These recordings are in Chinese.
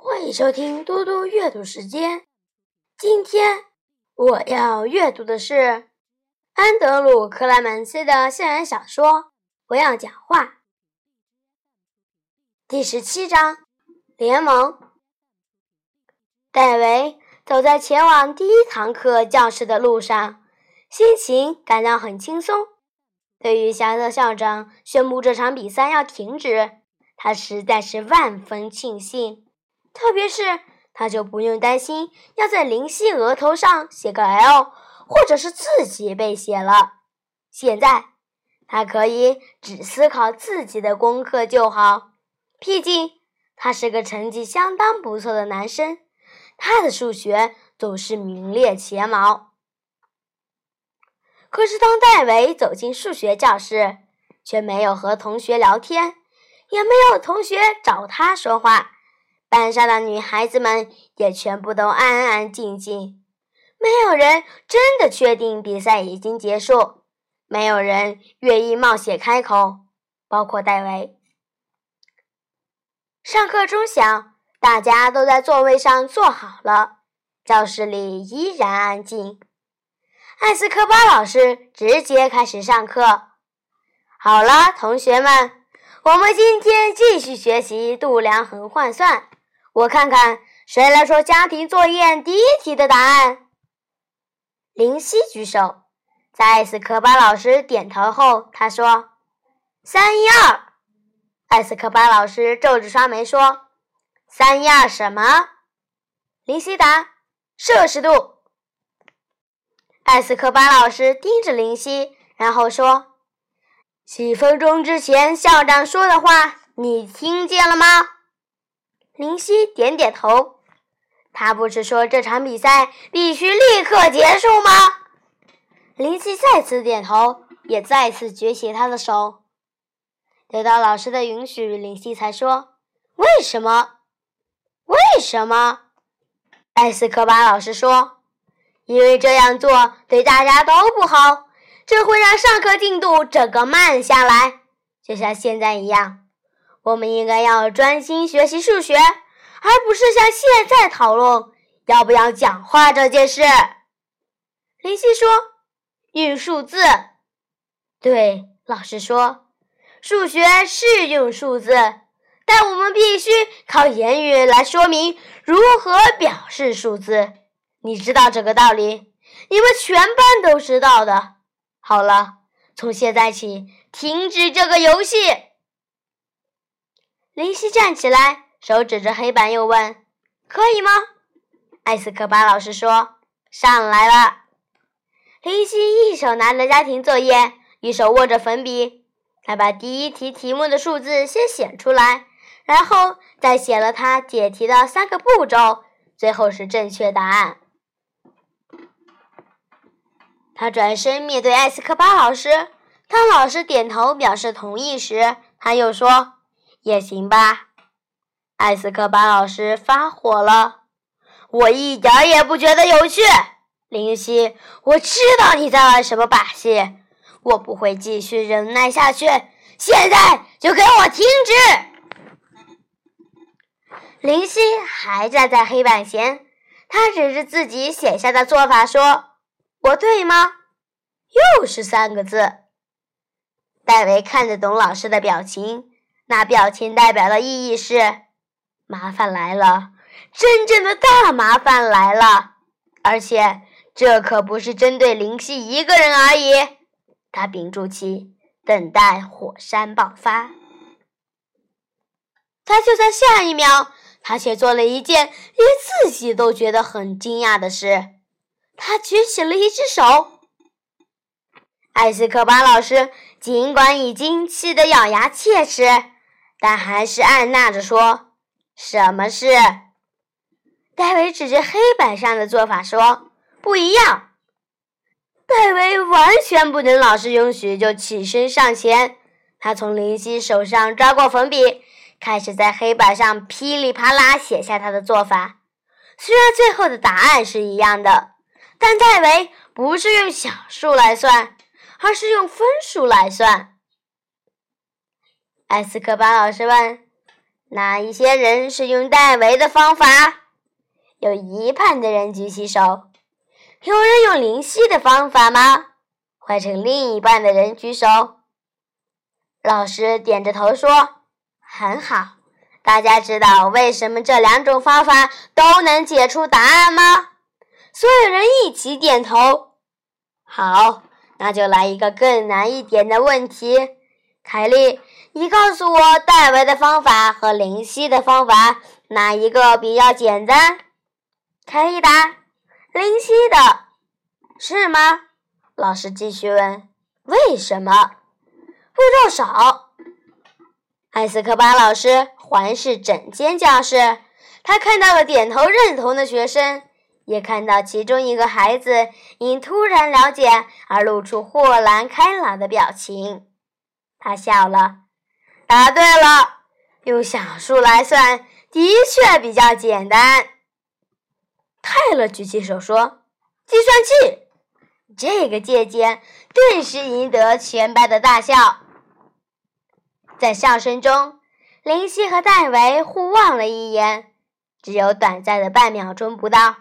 欢迎收听多多阅读时间。今天我要阅读的是安德鲁·克莱门斯的校园小说《不要讲话》第十七章：联盟。戴维走在前往第一堂课教室的路上，心情感到很轻松。对于夏特校长宣布这场比赛要停止，他实在是万分庆幸。特别是他就不用担心要在林夕额头上写个 L，或者是自己被写了。现在他可以只思考自己的功课就好。毕竟他是个成绩相当不错的男生，他的数学总是名列前茅。可是当戴维走进数学教室，却没有和同学聊天，也没有同学找他说话。班上的女孩子们也全部都安安静静，没有人真的确定比赛已经结束，没有人愿意冒险开口，包括戴维。上课钟响，大家都在座位上坐好了，教室里依然安静。艾斯科巴老师直接开始上课。好了，同学们，我们今天继续学习度量衡换算。我看看谁来说家庭作业第一题的答案。林夕举手，在艾斯科巴老师点头后，他说：“三一二。”艾斯科巴老师皱着双眉说：“三一二什么？”林夕答：“摄氏度。”艾斯科巴老师盯着林夕，然后说：“几分钟之前校长说的话，你听见了吗？”林夕点点头，他不是说这场比赛必须立刻结束吗？林夕再次点头，也再次举起他的手。得到老师的允许，林夕才说：“为什么？为什么？”艾斯科巴老师说：“因为这样做对大家都不好，这会让上课进度整个慢下来，就像现在一样。”我们应该要专心学习数学，而不是像现在讨论要不要讲话这件事。林夕说：“用数字。”对，老师说：“数学是用数字，但我们必须靠言语来说明如何表示数字。”你知道这个道理，你们全班都知道的。好了，从现在起，停止这个游戏。林夕站起来，手指着黑板，又问：“可以吗？”艾斯科巴老师说：“上来了。”林夕一手拿着家庭作业，一手握着粉笔，他把第一题题目的数字先写出来，然后再写了他解题的三个步骤，最后是正确答案。他转身面对艾斯科巴老师，当老师点头表示同意时，他又说。也行吧，艾斯科巴老师发火了。我一点也不觉得有趣，林夕。我知道你在玩什么把戏，我不会继续忍耐下去。现在就给我停止！林夕还站在黑板前，他指着自己写下的做法说：“我对吗？”又是三个字。戴维看得懂老师的表情。那表情代表的意义是：麻烦来了，真正的大麻烦来了。而且这可不是针对林夕一个人而已。他屏住气，等待火山爆发。他就在下一秒，他却做了一件连自己都觉得很惊讶的事：他举起了一只手。艾斯科巴老师尽管已经气得咬牙切齿。但还是按捺着说：“什么事？”戴维指着黑板上的做法说：“不一样。”戴维完全不等老师允许，就起身上前。他从林夕手上抓过粉笔，开始在黑板上噼里啪啦写下他的做法。虽然最后的答案是一样的，但戴维不是用小数来算，而是用分数来算。艾斯科巴老师问：“哪一些人是用戴维的方法？有一半的人举起手。有人用灵犀的方法吗？换成另一半的人举手。老师点着头说：“很好。”大家知道为什么这两种方法都能解出答案吗？所有人一起点头。好，那就来一个更难一点的问题。凯莉，你告诉我，戴维的方法和灵犀的方法哪一个比较简单？凯莉答：灵犀的，是吗？老师继续问：为什么？步骤少。艾斯科巴老师环视整间教室，他看到了点头认同的学生，也看到其中一个孩子因突然了解而露出豁然开朗的表情。他笑了，答对了。用小数来算的确比较简单。泰勒举起手说：“计算器。”这个借鉴顿时赢得全班的大笑。在笑声中，林夕和戴维互望了一眼，只有短暂的半秒钟不到。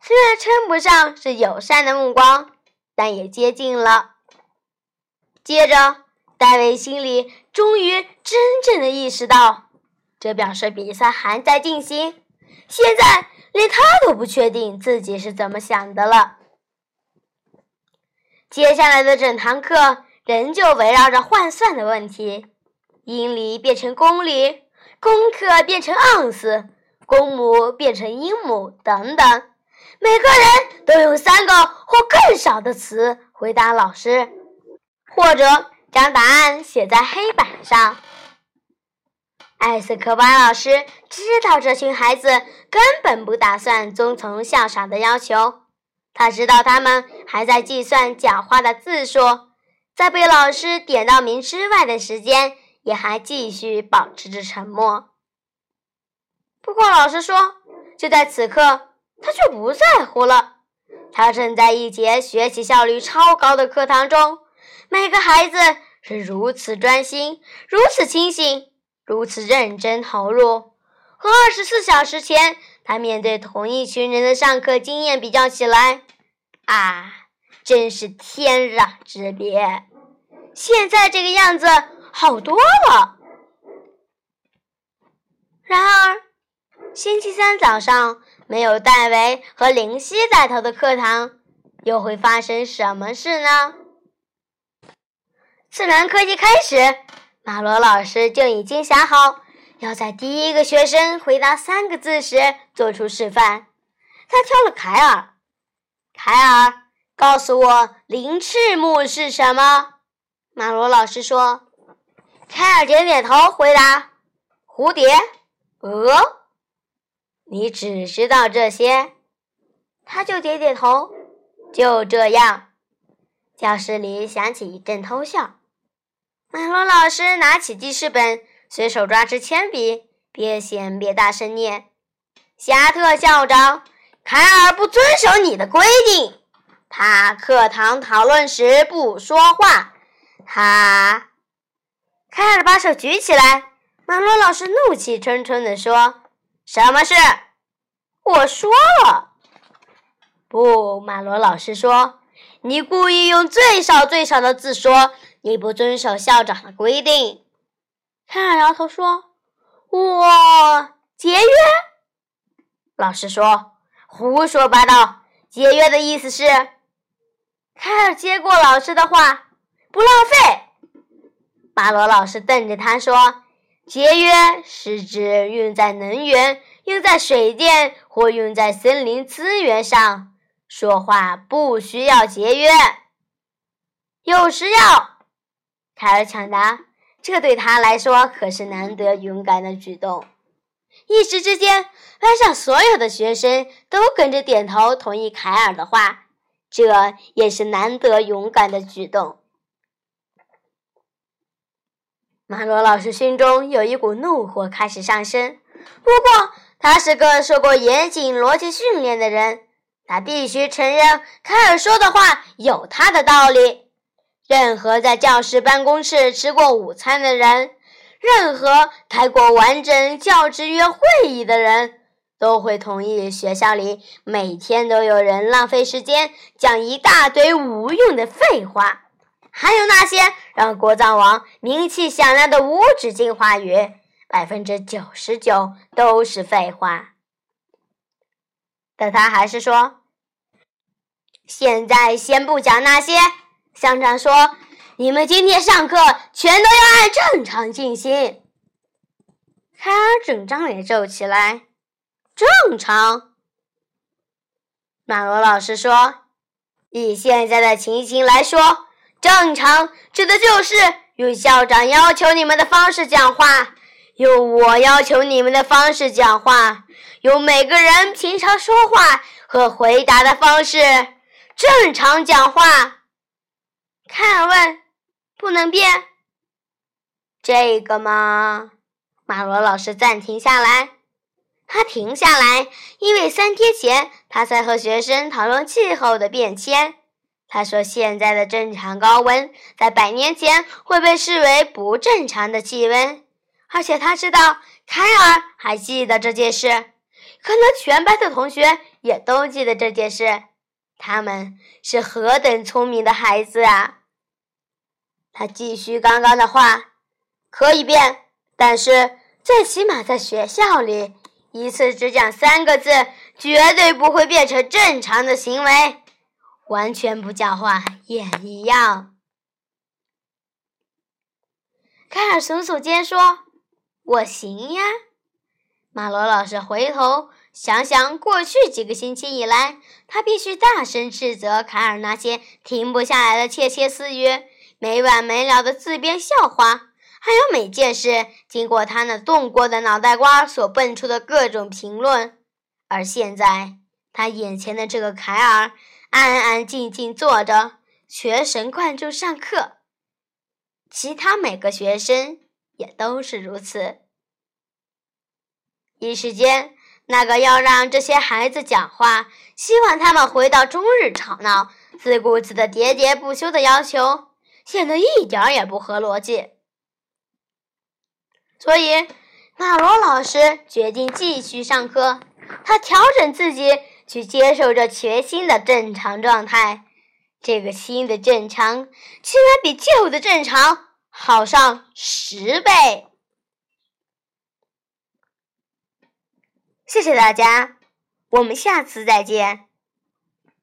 虽然称不上是友善的目光，但也接近了。接着。戴维心里终于真正的意识到，这表示比赛还在进行。现在连他都不确定自己是怎么想的了。接下来的整堂课仍旧围绕着换算的问题：英里变成公里，公克变成盎司，公母变成英母等等。每个人都用三个或更少的词回答老师，或者。将答案写在黑板上。艾斯科巴老师知道这群孩子根本不打算遵从校长的要求，他知道他们还在计算讲话的字数，在被老师点到名之外的时间，也还继续保持着沉默。不过，老师说，就在此刻，他却不在乎了。他正在一节学习效率超高的课堂中，每个孩子。是如此专心，如此清醒，如此认真投入，和二十四小时前他面对同一群人的上课经验比较起来，啊，真是天壤之别。现在这个样子好多了。然而，星期三早上没有戴维和林夕带头的课堂，又会发生什么事呢？自然课一开始，马罗老师就已经想好要在第一个学生回答三个字时做出示范。他挑了凯尔。凯尔，告诉我鳞翅目是什么？马罗老师说。凯尔点点头回答：“蝴蝶，鹅。”你只知道这些？他就点点头。就这样，教室里响起一阵偷笑。马罗老师拿起记事本，随手抓支铅笔，边写边大声念：“夏特校长，凯尔不遵守你的规定。他课堂讨论时不说话。他……”凯尔把手举起来。马罗老师怒气冲冲地说：“什么事？我说了。”不，马罗老师说：“你故意用最少最少的字说。”你不遵守校长的规定，卡尔摇头说：“我节约。”老师说：“胡说八道！节约的意思是……”凯尔接过老师的话：“不浪费。”巴罗老师瞪着他说：“节约是指用在能源、用在水电或用在森林资源上。说话不需要节约，有时要。”凯尔抢答，这对他来说可是难得勇敢的举动。一时之间，班上所有的学生都跟着点头同意凯尔的话，这也是难得勇敢的举动。马罗老师心中有一股怒火开始上升，不过他是个受过严谨逻辑训练的人，他必须承认凯尔说的话有他的道理。任何在教室办公室吃过午餐的人，任何开过完整教职员会议的人都会同意，学校里每天都有人浪费时间讲一大堆无用的废话，还有那些让国藏王名气响亮的无止境话语，百分之九十九都是废话。但他还是说：“现在先不讲那些。”乡长说。你们今天上课全都要按正常进行。凯尔整张脸皱起来。正常。马罗老师说：“以现在的情形来说，正常指的就是用校长要求你们的方式讲话，用我要求你们的方式讲话，用每个人平常说话和回答的方式正常讲话。”凯尔问。不能变，这个吗？马罗老师暂停下来，他停下来，因为三天前他在和学生讨论气候的变迁。他说，现在的正常高温在百年前会被视为不正常的气温，而且他知道凯尔还记得这件事，可能全班的同学也都记得这件事。他们是何等聪明的孩子啊！他继续刚刚的话，可以变，但是最起码在学校里，一次只讲三个字，绝对不会变成正常的行为。完全不讲话也一样。凯尔耸耸肩说：“我行呀。”马罗老师回头想想过去几个星期以来，他必须大声斥责凯尔那些停不下来的窃窃私语。没完没了的自编笑话，还有每件事经过他那动过的脑袋瓜所蹦出的各种评论。而现在，他眼前的这个凯尔安安静静坐着，全神贯注上课。其他每个学生也都是如此。一时间，那个要让这些孩子讲话，希望他们回到终日吵闹、自顾自的喋喋不休的要求。显得一点也不合逻辑，所以马罗老师决定继续上课。他调整自己去接受这全新的正常状态。这个新的正常，居然比旧的正常好上十倍。谢谢大家，我们下次再见。